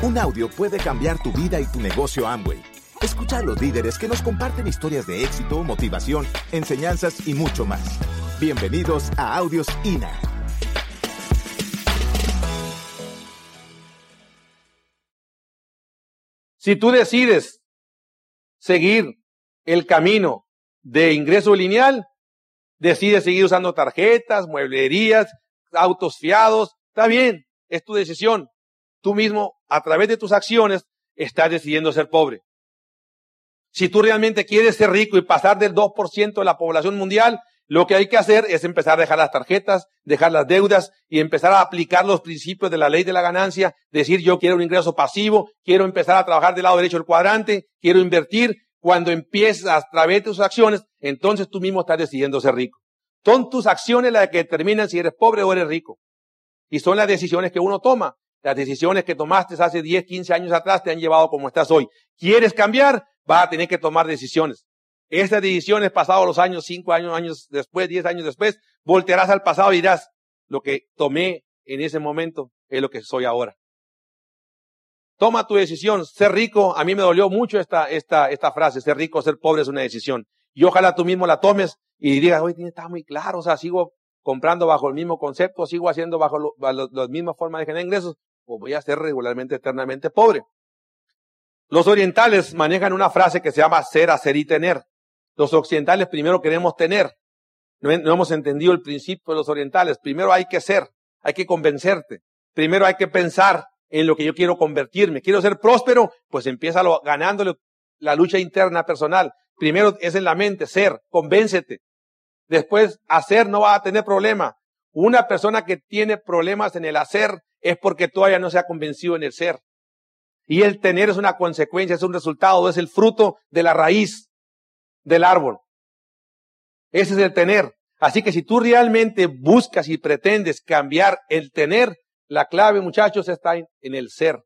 Un audio puede cambiar tu vida y tu negocio Amway. Escucha a los líderes que nos comparten historias de éxito, motivación, enseñanzas y mucho más. Bienvenidos a Audios INA. Si tú decides seguir el camino de ingreso lineal, decides seguir usando tarjetas, mueblerías, autos fiados, está bien, es tu decisión. Tú mismo, a través de tus acciones, estás decidiendo ser pobre. Si tú realmente quieres ser rico y pasar del 2% de la población mundial, lo que hay que hacer es empezar a dejar las tarjetas, dejar las deudas y empezar a aplicar los principios de la ley de la ganancia, decir yo quiero un ingreso pasivo, quiero empezar a trabajar del lado derecho del cuadrante, quiero invertir. Cuando empiezas a través de tus acciones, entonces tú mismo estás decidiendo ser rico. Son tus acciones las que determinan si eres pobre o eres rico. Y son las decisiones que uno toma. Las decisiones que tomaste hace 10, 15 años atrás te han llevado como estás hoy. ¿Quieres cambiar? Vas a tener que tomar decisiones. Estas decisiones pasados los años, 5 años, años después, 10 años después, voltearás al pasado y dirás, lo que tomé en ese momento es lo que soy ahora. Toma tu decisión. Ser rico, a mí me dolió mucho esta, esta, esta frase, ser rico, ser pobre es una decisión. Y ojalá tú mismo la tomes y digas, oye, está muy claro, o sea, sigo comprando bajo el mismo concepto, sigo haciendo bajo las mismas formas de generar ingresos, o voy a ser regularmente eternamente pobre. Los orientales manejan una frase que se llama ser, hacer y tener. Los occidentales primero queremos tener. No, no hemos entendido el principio de los orientales. Primero hay que ser, hay que convencerte. Primero hay que pensar en lo que yo quiero convertirme. Quiero ser próspero, pues empieza ganándole la lucha interna personal. Primero es en la mente, ser, convéncete. Después, hacer no va a tener problema. Una persona que tiene problemas en el hacer es porque todavía no se ha convencido en el ser. Y el tener es una consecuencia, es un resultado, es el fruto de la raíz del árbol. Ese es el tener. Así que si tú realmente buscas y pretendes cambiar el tener, la clave, muchachos, está en, el ser.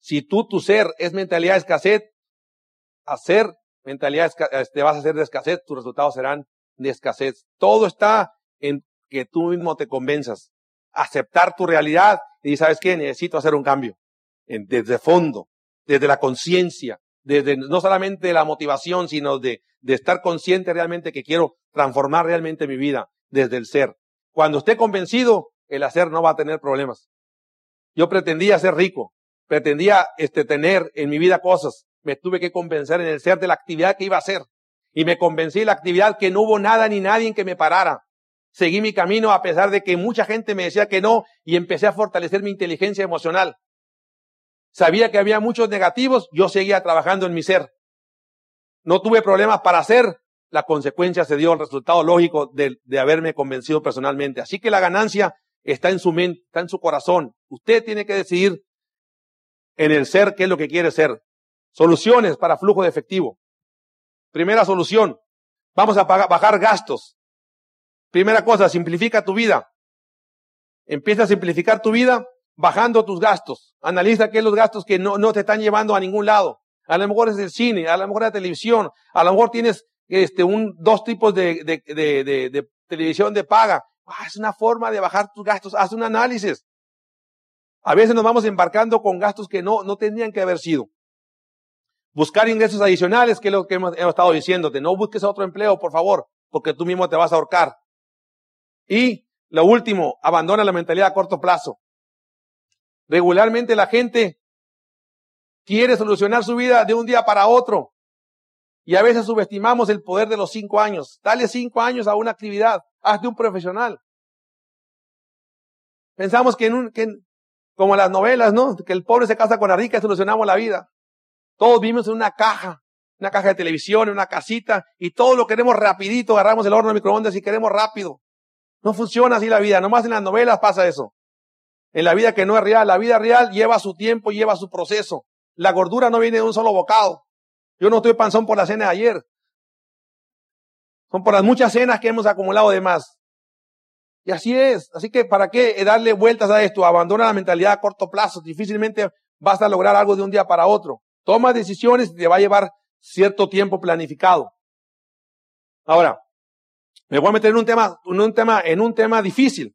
Si tú, tu ser es mentalidad de escasez, hacer mentalidad te este, vas a hacer de escasez, tus resultados serán de escasez. Todo está en que tú mismo te convenzas. Aceptar tu realidad y sabes qué, necesito hacer un cambio. desde fondo, desde la conciencia, desde no solamente la motivación, sino de, de estar consciente realmente que quiero transformar realmente mi vida desde el ser. Cuando esté convencido, el hacer no va a tener problemas. Yo pretendía ser rico, pretendía este, tener en mi vida cosas, me tuve que convencer en el ser de la actividad que iba a hacer. Y me convencí en la actividad que no hubo nada ni nadie que me parara. Seguí mi camino a pesar de que mucha gente me decía que no y empecé a fortalecer mi inteligencia emocional. Sabía que había muchos negativos, yo seguía trabajando en mi ser. No tuve problemas para hacer, la consecuencia se dio el resultado lógico de, de haberme convencido personalmente. Así que la ganancia está en su mente, está en su corazón. Usted tiene que decidir en el ser qué es lo que quiere ser. Soluciones para flujo de efectivo. Primera solución, vamos a bajar gastos. Primera cosa, simplifica tu vida. Empieza a simplificar tu vida bajando tus gastos. Analiza qué son los gastos que no, no te están llevando a ningún lado. A lo mejor es el cine, a lo mejor la televisión, a lo mejor tienes este, un, dos tipos de, de, de, de televisión de paga. Ah, es una forma de bajar tus gastos. Haz un análisis. A veces nos vamos embarcando con gastos que no, no tendrían que haber sido. Buscar ingresos adicionales, que es lo que hemos, estado diciéndote. No busques otro empleo, por favor, porque tú mismo te vas a ahorcar. Y lo último, abandona la mentalidad a corto plazo. Regularmente la gente quiere solucionar su vida de un día para otro. Y a veces subestimamos el poder de los cinco años. Dale cinco años a una actividad. Hazte un profesional. Pensamos que en un, que como las novelas, ¿no? Que el pobre se casa con la rica y solucionamos la vida. Todos vivimos en una caja, una caja de televisión, en una casita, y todo lo queremos rapidito, agarramos el horno de microondas y queremos rápido. No funciona así la vida, nomás en las novelas pasa eso. En la vida que no es real, la vida real lleva su tiempo, lleva su proceso. La gordura no viene de un solo bocado. Yo no estoy panzón por la cena de ayer. Son por las muchas cenas que hemos acumulado de más. Y así es. Así que, ¿para qué darle vueltas a esto? Abandona la mentalidad a corto plazo. Difícilmente vas a lograr algo de un día para otro. Toma decisiones y te va a llevar cierto tiempo planificado. Ahora, me voy a meter en un tema, en un tema, en un tema difícil.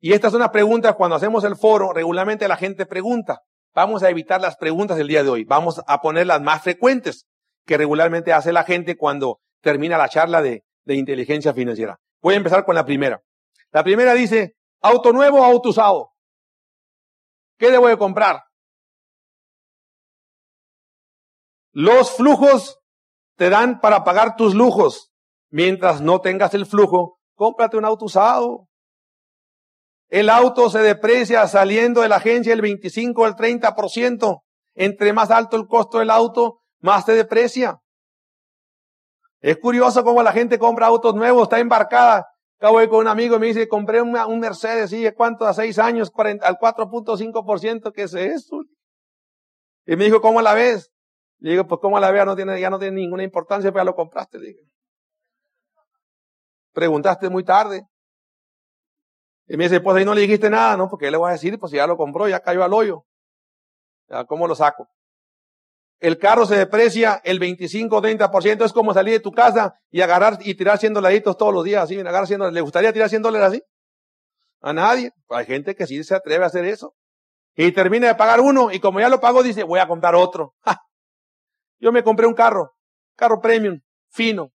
Y esta es una pregunta cuando hacemos el foro, regularmente la gente pregunta. vamos a evitar las preguntas el día de hoy. Vamos a poner las más frecuentes que regularmente hace la gente cuando termina la charla de, de inteligencia financiera. Voy a empezar con la primera. La primera dice, auto nuevo o auto usado. ¿Qué debo de comprar? Los flujos te dan para pagar tus lujos. Mientras no tengas el flujo, cómprate un auto usado. El auto se deprecia saliendo de la agencia el 25 o el 30%. Entre más alto el costo del auto, más se deprecia. Es curioso cómo la gente compra autos nuevos, está embarcada. Acabo de con un amigo y me dice, compré un, Mercedes, ¿y cuánto? A seis años, al 4.5%, ¿qué es eso? Y me dijo, ¿cómo la ves? Le digo, pues ¿cómo la vea? No tiene, ya no tiene ninguna importancia, pero ya lo compraste. Preguntaste muy tarde. Y me dice, pues ahí no le dijiste nada, ¿no? Porque le voy a decir, pues ya lo compró, ya cayó al hoyo. Ya, ¿Cómo lo saco? El carro se deprecia el 25 30%, es como salir de tu casa y agarrar y tirar 100 dolaritos todos los días, así, agarrar 100 ¿Le gustaría tirar 100 dólares así? A nadie. Hay gente que sí se atreve a hacer eso. Y termina de pagar uno y como ya lo pagó, dice, voy a comprar otro. Yo me compré un carro, carro premium, fino,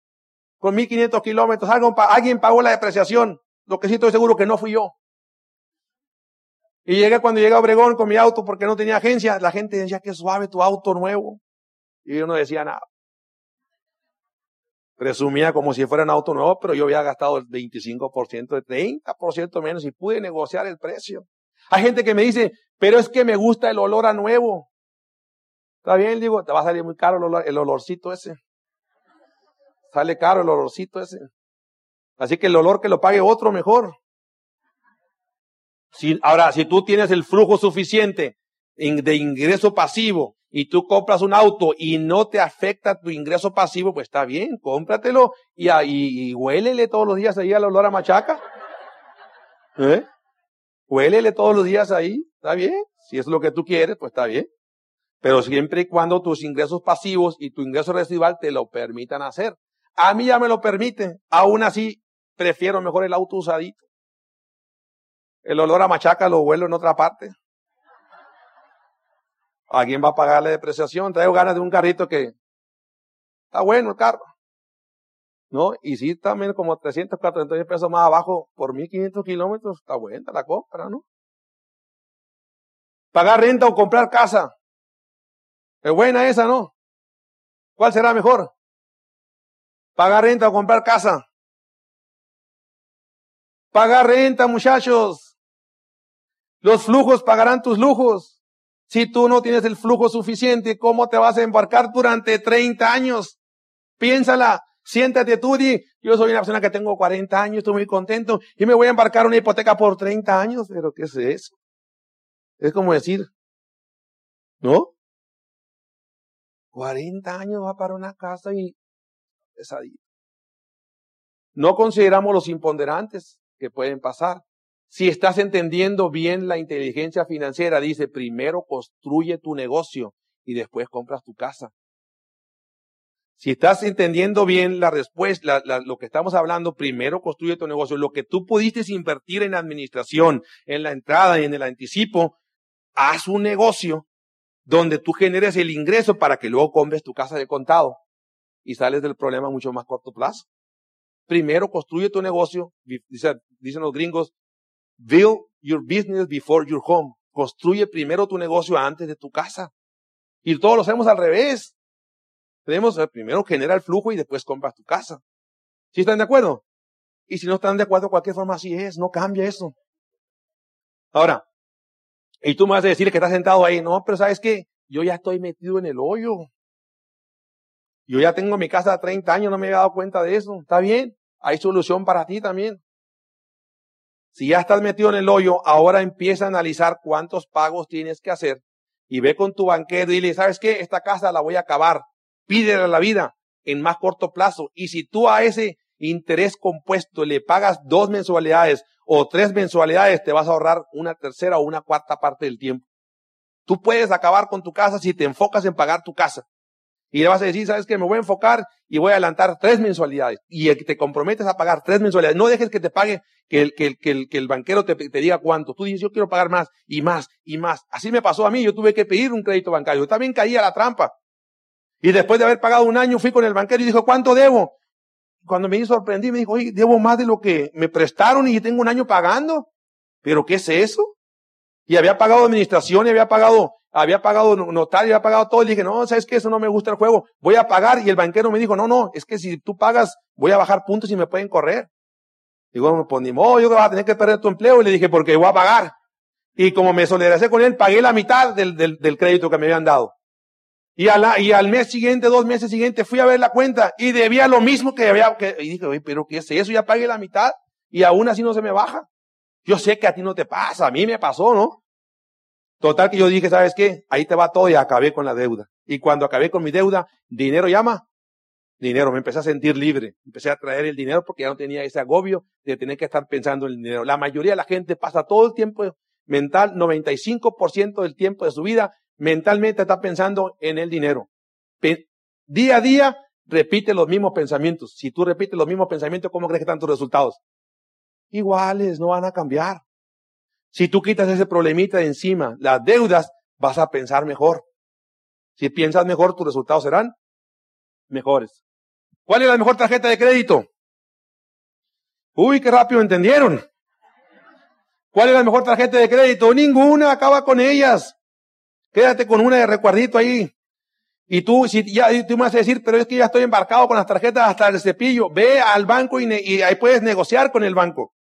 con 1500 kilómetros. Alguien pagó la depreciación. Lo que sí estoy seguro que no fui yo. Y llegué cuando llegué a Obregón con mi auto porque no tenía agencia. La gente decía que suave tu auto nuevo. Y yo no decía nada. Presumía como si fuera un auto nuevo, pero yo había gastado el 25%, el 30% menos y pude negociar el precio. Hay gente que me dice, pero es que me gusta el olor a nuevo. Está bien, digo, te va a salir muy caro el olorcito ese. Sale caro el olorcito ese. Así que el olor que lo pague otro mejor. Si, ahora, si tú tienes el flujo suficiente de ingreso pasivo y tú compras un auto y no te afecta tu ingreso pasivo, pues está bien, cómpratelo y, y, y huélele todos los días ahí al olor a machaca. ¿Eh? Huélele todos los días ahí, está bien. Si es lo que tú quieres, pues está bien. Pero siempre y cuando tus ingresos pasivos y tu ingreso residual te lo permitan hacer. A mí ya me lo permiten. Aún así, prefiero mejor el auto usadito. El olor a machaca lo vuelo en otra parte. ¿A quién va a pagar la depreciación? Traigo ganas de un carrito que está bueno el carro. ¿No? Y si también como 300, 400 pesos más abajo por 1500 kilómetros, está buena la compra, ¿no? Pagar renta o comprar casa. Es buena esa, ¿no? ¿Cuál será mejor? Pagar renta o comprar casa. Pagar renta, muchachos. Los flujos pagarán tus lujos. Si tú no tienes el flujo suficiente, ¿cómo te vas a embarcar durante 30 años? Piénsala, siéntate tú y yo soy una persona que tengo 40 años, estoy muy contento y me voy a embarcar una hipoteca por 30 años. ¿Pero qué es eso? Es como decir, ¿no? 40 años va para una casa y No consideramos los imponderantes que pueden pasar. Si estás entendiendo bien la inteligencia financiera, dice, primero construye tu negocio y después compras tu casa. Si estás entendiendo bien la respuesta, lo que estamos hablando, primero construye tu negocio. Lo que tú pudiste invertir en administración, en la entrada y en el anticipo, haz un negocio donde tú generes el ingreso para que luego compres tu casa de contado y sales del problema mucho más corto plazo. Primero construye tu negocio, dicen los gringos, Build your business before your home. Construye primero tu negocio antes de tu casa. Y todos lo hacemos al revés. Tenemos primero genera el flujo y después compras tu casa. ¿Sí están de acuerdo? Y si no están de acuerdo, de cualquier forma así es, no cambia eso. Ahora, y tú me vas a decir que estás sentado ahí, no, pero sabes que yo ya estoy metido en el hoyo. Yo ya tengo mi casa de 30 años, no me he dado cuenta de eso. Está bien, hay solución para ti también. Si ya estás metido en el hoyo, ahora empieza a analizar cuántos pagos tienes que hacer y ve con tu banquero y dile, ¿sabes qué? Esta casa la voy a acabar. Pídele la vida en más corto plazo. Y si tú a ese interés compuesto le pagas dos mensualidades o tres mensualidades, te vas a ahorrar una tercera o una cuarta parte del tiempo. Tú puedes acabar con tu casa si te enfocas en pagar tu casa. Y le vas a decir, sabes que me voy a enfocar y voy a adelantar tres mensualidades. Y te comprometes a pagar tres mensualidades, no dejes que te pague, que el, que el, que el, que el banquero te, te, diga cuánto. Tú dices, yo quiero pagar más y más y más. Así me pasó a mí, yo tuve que pedir un crédito bancario. Yo también caí a la trampa. Y después de haber pagado un año, fui con el banquero y dijo, ¿cuánto debo? Cuando me sorprendí, me dijo, oye, debo más de lo que me prestaron y tengo un año pagando. ¿Pero qué es eso? Y había pagado administración y había pagado había pagado notario, había pagado todo. Y dije, no, sabes que eso no me gusta el juego. Voy a pagar. Y el banquero me dijo, no, no, es que si tú pagas, voy a bajar puntos y me pueden correr. Digo, pues ni modo, yo voy a tener que perder tu empleo. Y le dije, porque voy a pagar. Y como me solidaricé con él, pagué la mitad del, del, del crédito que me habían dado. Y, a y al mes siguiente, dos meses siguientes, fui a ver la cuenta y debía lo mismo que había. Y dije, pero ¿qué es eso? Ya pagué la mitad y aún así no se me baja. Yo sé que a ti no te pasa, a mí me pasó, ¿no? Total que yo dije, ¿sabes qué? Ahí te va todo y acabé con la deuda. Y cuando acabé con mi deuda, dinero llama. Dinero, me empecé a sentir libre. Empecé a traer el dinero porque ya no tenía ese agobio de tener que estar pensando en el dinero. La mayoría de la gente pasa todo el tiempo mental, 95% del tiempo de su vida, mentalmente está pensando en el dinero. día a día repite los mismos pensamientos. Si tú repites los mismos pensamientos, ¿cómo crees que están tus resultados? Iguales, no van a cambiar. Si tú quitas ese problemita de encima, las deudas, vas a pensar mejor. Si piensas mejor, tus resultados serán mejores. ¿Cuál es la mejor tarjeta de crédito? Uy, qué rápido entendieron. ¿Cuál es la mejor tarjeta de crédito? Ninguna, acaba con ellas. Quédate con una de recuerdito ahí. Y tú, si ya tú me vas a decir, pero es que ya estoy embarcado con las tarjetas hasta el cepillo. Ve al banco y, y ahí puedes negociar con el banco.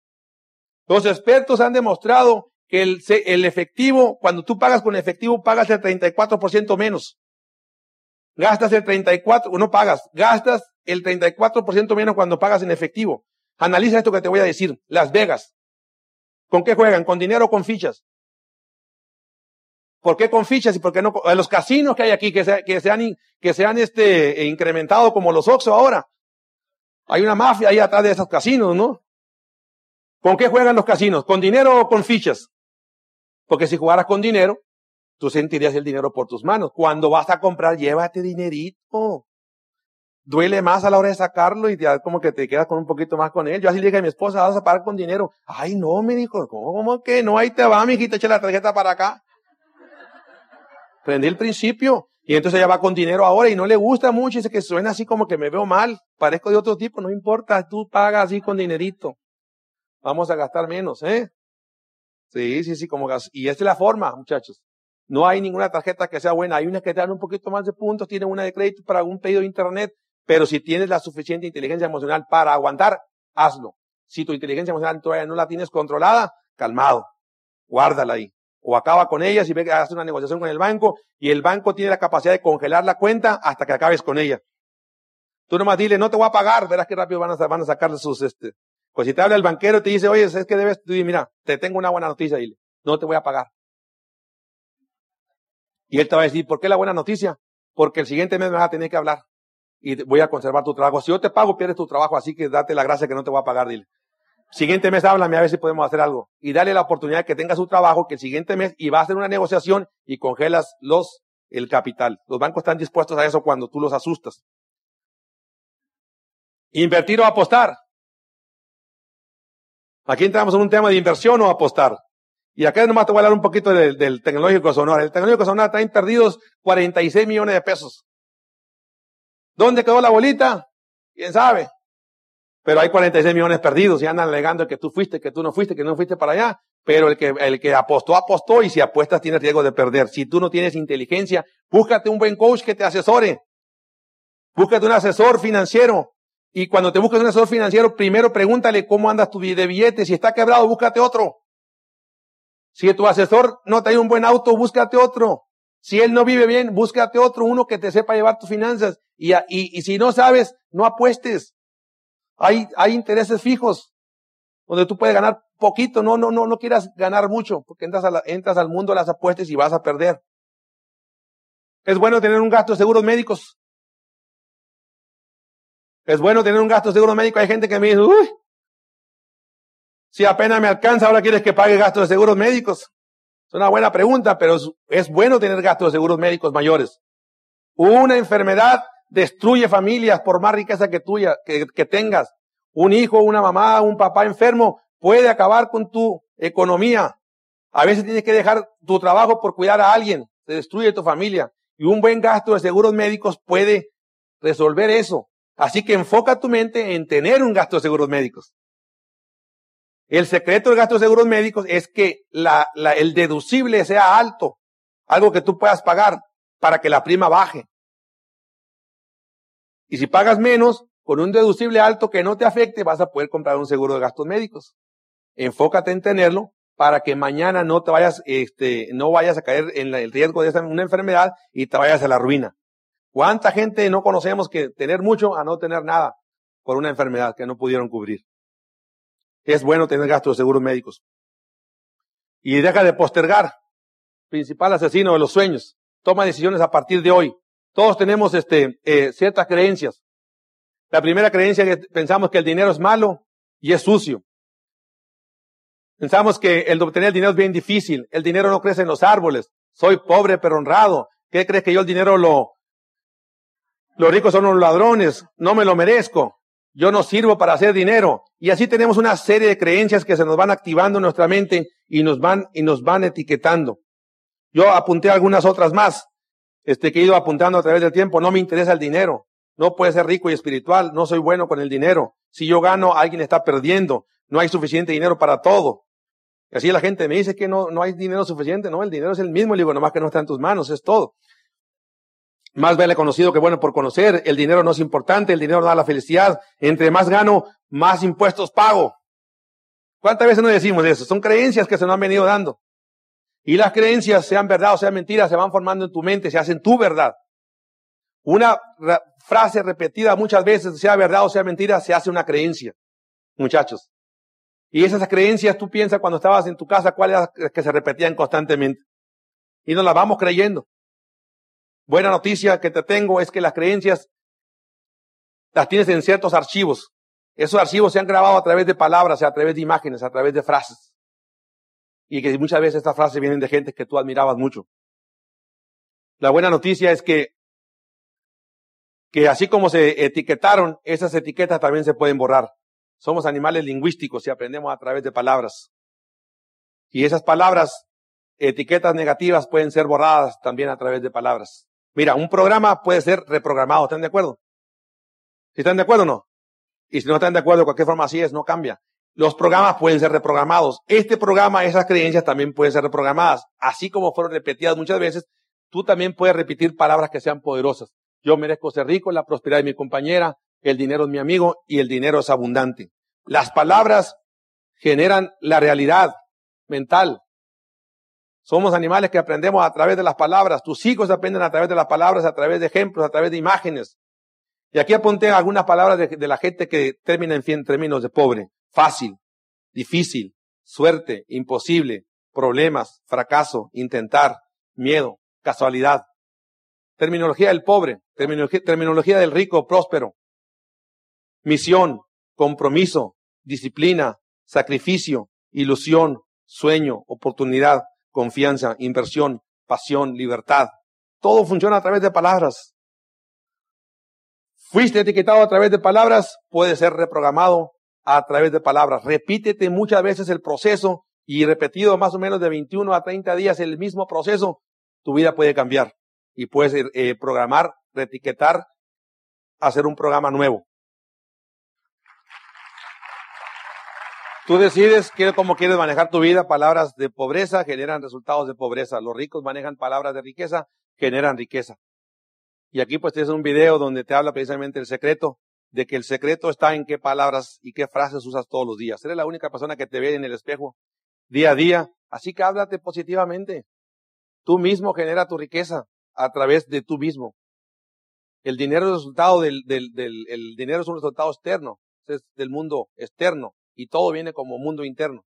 Los expertos han demostrado que el, el efectivo, cuando tú pagas con efectivo, pagas el 34% menos. Gastas el 34, no pagas, gastas el 34% menos cuando pagas en efectivo. Analiza esto que te voy a decir. Las Vegas. ¿Con qué juegan? ¿Con dinero o con fichas? ¿Por qué con fichas y por qué no? Los casinos que hay aquí que se, que se han, que se han este, incrementado como los Oxxo ahora. Hay una mafia ahí atrás de esos casinos, ¿no? ¿Con qué juegan los casinos? ¿Con dinero o con fichas? Porque si jugaras con dinero, tú sentirías el dinero por tus manos. Cuando vas a comprar, llévate dinerito. Duele más a la hora de sacarlo y ya como que te quedas con un poquito más con él. Yo así le dije a mi esposa, vas a pagar con dinero. Ay, no, me dijo, ¿cómo que no? Ahí te va, mijita, echa la tarjeta para acá. Prendí el principio. Y entonces ella va con dinero ahora y no le gusta mucho. Dice que suena así como que me veo mal. Parezco de otro tipo. No importa, tú pagas así con dinerito. Vamos a gastar menos, ¿eh? Sí, sí, sí, como gas. Y esta es la forma, muchachos. No hay ninguna tarjeta que sea buena. Hay unas que te dan un poquito más de puntos, tienen una de crédito para un pedido de internet, pero si tienes la suficiente inteligencia emocional para aguantar, hazlo. Si tu inteligencia emocional todavía no la tienes controlada, calmado, guárdala ahí. O acaba con ella si ve que haces una negociación con el banco y el banco tiene la capacidad de congelar la cuenta hasta que acabes con ella. Tú nomás dile, no te voy a pagar, verás qué rápido van a, van a sacar sus, este, pues si te habla el banquero y te dice, oye, es que debes, tú mira, te tengo una buena noticia, dile, no te voy a pagar. Y él te va a decir, ¿por qué la buena noticia? Porque el siguiente mes me vas a tener que hablar y voy a conservar tu trabajo. Si yo te pago, pierdes tu trabajo, así que date la gracia que no te voy a pagar, dile. Siguiente mes háblame a ver si podemos hacer algo. Y dale la oportunidad que tenga su trabajo, que el siguiente mes, y va a hacer una negociación y congelas los, el capital. Los bancos están dispuestos a eso cuando tú los asustas. Invertir o apostar. Aquí entramos en un tema de inversión o apostar. Y acá nomás te voy a hablar un poquito del, tecnológico Sonora. El tecnológico Sonora trae perdidos 46 millones de pesos. ¿Dónde quedó la bolita? ¿Quién sabe? Pero hay 46 millones perdidos y andan alegando que tú fuiste, que tú no fuiste, que no fuiste para allá. Pero el que, el que apostó, apostó y si apuestas tiene riesgo de perder. Si tú no tienes inteligencia, búscate un buen coach que te asesore. Búscate un asesor financiero y cuando te buscas un asesor financiero, primero pregúntale cómo andas tu de billetes. Si está quebrado, búscate otro. Si tu asesor no te un buen auto, búscate otro. Si él no vive bien, búscate otro, uno que te sepa llevar tus finanzas. Y, y, y si no sabes, no apuestes. Hay, hay intereses fijos donde tú puedes ganar poquito. No, no, no, no quieras ganar mucho porque entras, a la, entras al mundo las apuestas y vas a perder. Es bueno tener un gasto de seguros médicos. Es bueno tener un gasto seguro médico. Hay gente que me dice, uy, si apenas me alcanza, ahora quieres que pague gastos de seguros médicos. Es una buena pregunta, pero es, bueno tener gastos de seguros médicos mayores. Una enfermedad destruye familias por más riqueza que tuya, que, que tengas. Un hijo, una mamá, un papá enfermo puede acabar con tu economía. A veces tienes que dejar tu trabajo por cuidar a alguien. Se destruye tu familia. Y un buen gasto de seguros médicos puede resolver eso. Así que enfoca tu mente en tener un gasto de seguros médicos. El secreto del gasto de seguros médicos es que la, el deducible sea alto, algo que tú puedas pagar para que la prima baje. Y si pagas menos, con un deducible alto que no te afecte, vas a poder comprar un seguro de gastos médicos. Enfócate en tenerlo para que mañana no te vayas, este, no vayas a caer en el riesgo de una enfermedad y te vayas a la ruina. ¿Cuánta gente no conocemos que tener mucho a no tener nada por una enfermedad que no pudieron cubrir? Es bueno tener gastos de seguros médicos. Y deja de postergar. Principal asesino de los sueños. Toma decisiones a partir de hoy. Todos tenemos este, eh, ciertas creencias. La primera creencia que pensamos que el dinero es malo y es sucio. Pensamos que el obtener el dinero es bien difícil. El dinero no crece en los árboles. Soy pobre pero honrado. ¿Qué crees que yo el dinero lo... Los ricos son los ladrones. No me lo merezco. Yo no sirvo para hacer dinero. Y así tenemos una serie de creencias que se nos van activando en nuestra mente y nos van, y nos van etiquetando. Yo apunté algunas otras más, este, que he ido apuntando a través del tiempo. No me interesa el dinero. No puede ser rico y espiritual. No soy bueno con el dinero. Si yo gano, alguien está perdiendo. No hay suficiente dinero para todo. Y así la gente me dice que no, no hay dinero suficiente. No, el dinero es el mismo. Le digo, nomás que no está en tus manos, es todo. Más vale conocido que bueno por conocer. El dinero no es importante, el dinero da la felicidad. Entre más gano, más impuestos pago. ¿Cuántas veces no decimos eso? Son creencias que se nos han venido dando. Y las creencias, sean verdad o sean mentiras, se van formando en tu mente, se hacen tu verdad. Una frase repetida muchas veces, sea verdad o sea mentira, se hace una creencia. Muchachos. Y esas creencias tú piensas cuando estabas en tu casa cuáles que se repetían constantemente. Y nos las vamos creyendo. Buena noticia que te tengo es que las creencias las tienes en ciertos archivos. Esos archivos se han grabado a través de palabras, a través de imágenes, a través de frases. Y que muchas veces estas frases vienen de gente que tú admirabas mucho. La buena noticia es que, que así como se etiquetaron, esas etiquetas también se pueden borrar. Somos animales lingüísticos y aprendemos a través de palabras. Y esas palabras, etiquetas negativas, pueden ser borradas también a través de palabras. Mira, un programa puede ser reprogramado, ¿están de acuerdo? ¿Si están de acuerdo o no? Y si no están de acuerdo, de cualquier forma así es, no cambia. Los programas pueden ser reprogramados. Este programa, esas creencias también pueden ser reprogramadas. Así como fueron repetidas muchas veces, tú también puedes repetir palabras que sean poderosas. Yo merezco ser rico, la prosperidad de mi compañera, el dinero es mi amigo y el dinero es abundante. Las palabras generan la realidad mental. Somos animales que aprendemos a través de las palabras. Tus hijos aprenden a través de las palabras, a través de ejemplos, a través de imágenes. Y aquí apunté algunas palabras de, la gente que termina en, términos de pobre. Fácil, difícil, suerte, imposible, problemas, fracaso, intentar, miedo, casualidad. Terminología del pobre, terminología, terminología del rico, próspero. Misión, compromiso, disciplina, sacrificio, ilusión, sueño, oportunidad, confianza, inversión, pasión, libertad. Todo funciona a través de palabras. Fuiste etiquetado a través de palabras, puede ser reprogramado a través de palabras. Repítete muchas veces el proceso y repetido más o menos de 21 a 30 días el mismo proceso, tu vida puede cambiar y puedes eh, programar, reetiquetar, hacer un programa nuevo. Tú decides cómo quieres manejar tu vida. Palabras de pobreza generan resultados de pobreza. Los ricos manejan palabras de riqueza, generan riqueza. Y aquí pues tienes un video donde te habla precisamente el secreto, de que el secreto está en qué palabras y qué frases usas todos los días. Eres la única persona que te ve en el espejo día a día. Así que háblate positivamente. Tú mismo genera tu riqueza a través de tú mismo. El dinero es resultado del, el dinero es un resultado externo, es del mundo externo y todo viene como mundo interno.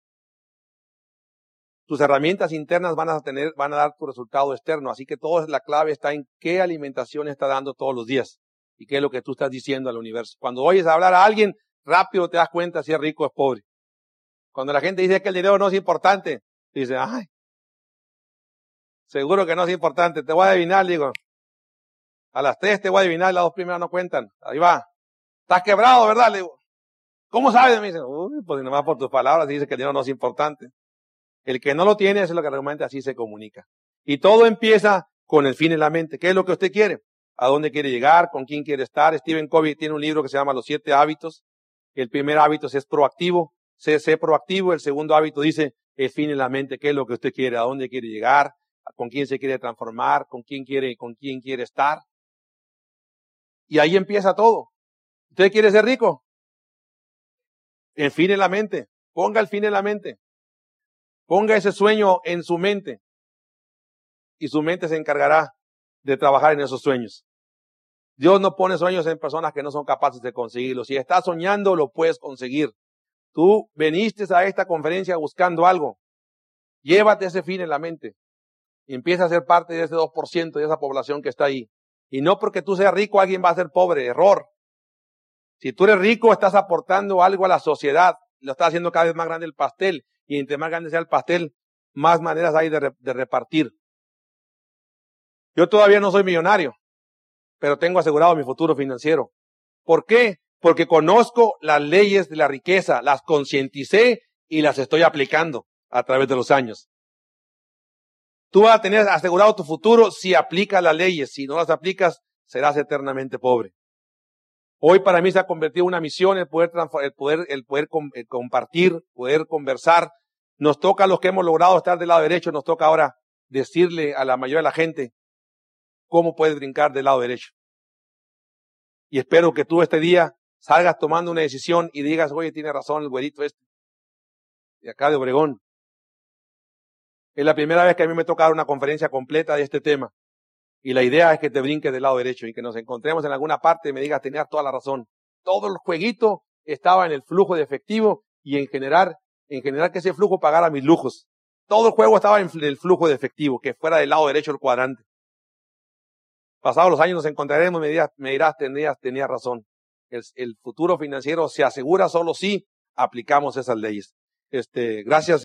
Tus herramientas internas van a tener, van a dar tu resultado externo. Así que toda la clave está en qué alimentación está dando todos los días y qué es lo que tú estás diciendo al universo. Cuando oyes hablar a alguien, rápido te das cuenta si es rico o es pobre. Cuando la gente dice que el dinero no es importante, dice, ay, seguro que no es importante, te voy a adivinar, digo, A las tres te voy a adivinar, las dos primeras no cuentan. Ahí va. Estás quebrado, ¿verdad? Le digo, ¿cómo sabes? Me dicen, uy, pues nomás por tus palabras dice que el dinero no es importante. El que no lo tiene, es lo que realmente así se comunica. Y todo empieza con el fin en la mente. ¿Qué es lo que usted quiere? ¿A dónde quiere llegar? ¿Con quién quiere estar? Stephen Covey tiene un libro que se llama Los siete hábitos. El primer hábito es proactivo, sé, sé proactivo. El segundo hábito dice el fin en la mente. ¿Qué es lo que usted quiere? ¿A dónde quiere llegar? ¿Con quién se quiere transformar? ¿Con quién quiere, con quién quiere estar? Y ahí empieza todo. ¿Usted quiere ser rico? El fin en la mente. Ponga el fin en la mente. Ponga ese sueño en su mente. Y su mente se encargará de trabajar en esos sueños. Dios no pone sueños en personas que no son capaces de conseguirlo. Si estás soñando, lo puedes conseguir. Tú viniste a esta conferencia buscando algo. Llévate ese fin en la mente. Y empieza a ser parte de ese 2% de esa población que está ahí. Y no porque tú seas rico, alguien va a ser pobre. Error. Si tú eres rico, estás aportando algo a la sociedad. Lo estás haciendo cada vez más grande el pastel. Y entre más grande sea el pastel, más maneras hay de, repartir. Yo todavía no soy millonario, pero tengo asegurado mi futuro financiero. ¿Por qué? Porque conozco las leyes de la riqueza, las concienticé y las estoy aplicando a través de los años. Tú vas a tener asegurado tu futuro si aplicas las leyes. Si no las aplicas, serás eternamente pobre. Hoy para mí se ha convertido en una misión el poder, el poder, el poder compartir, poder conversar. Nos toca a los que hemos logrado estar del lado derecho, nos toca ahora decirle a la mayoría de la gente cómo puedes brincar del lado derecho. Y espero que tú este día salgas tomando una decisión y digas, oye, tiene razón el güerito este. De acá de Obregón. Es la primera vez que a mí me toca dar una conferencia completa de este tema. Y la idea es que te brinques del lado derecho y que nos encontremos en alguna parte y me digas, tenías toda la razón. Todo el jueguito estaba en el flujo de efectivo y en generar, en generar que ese flujo pagara mis lujos. Todo el juego estaba en el flujo de efectivo, que fuera del lado derecho del cuadrante. Pasados los años nos encontraremos y me dirás, me dirás tenías, tenías razón. El, el, futuro financiero se asegura solo si aplicamos esas leyes. Este, gracias.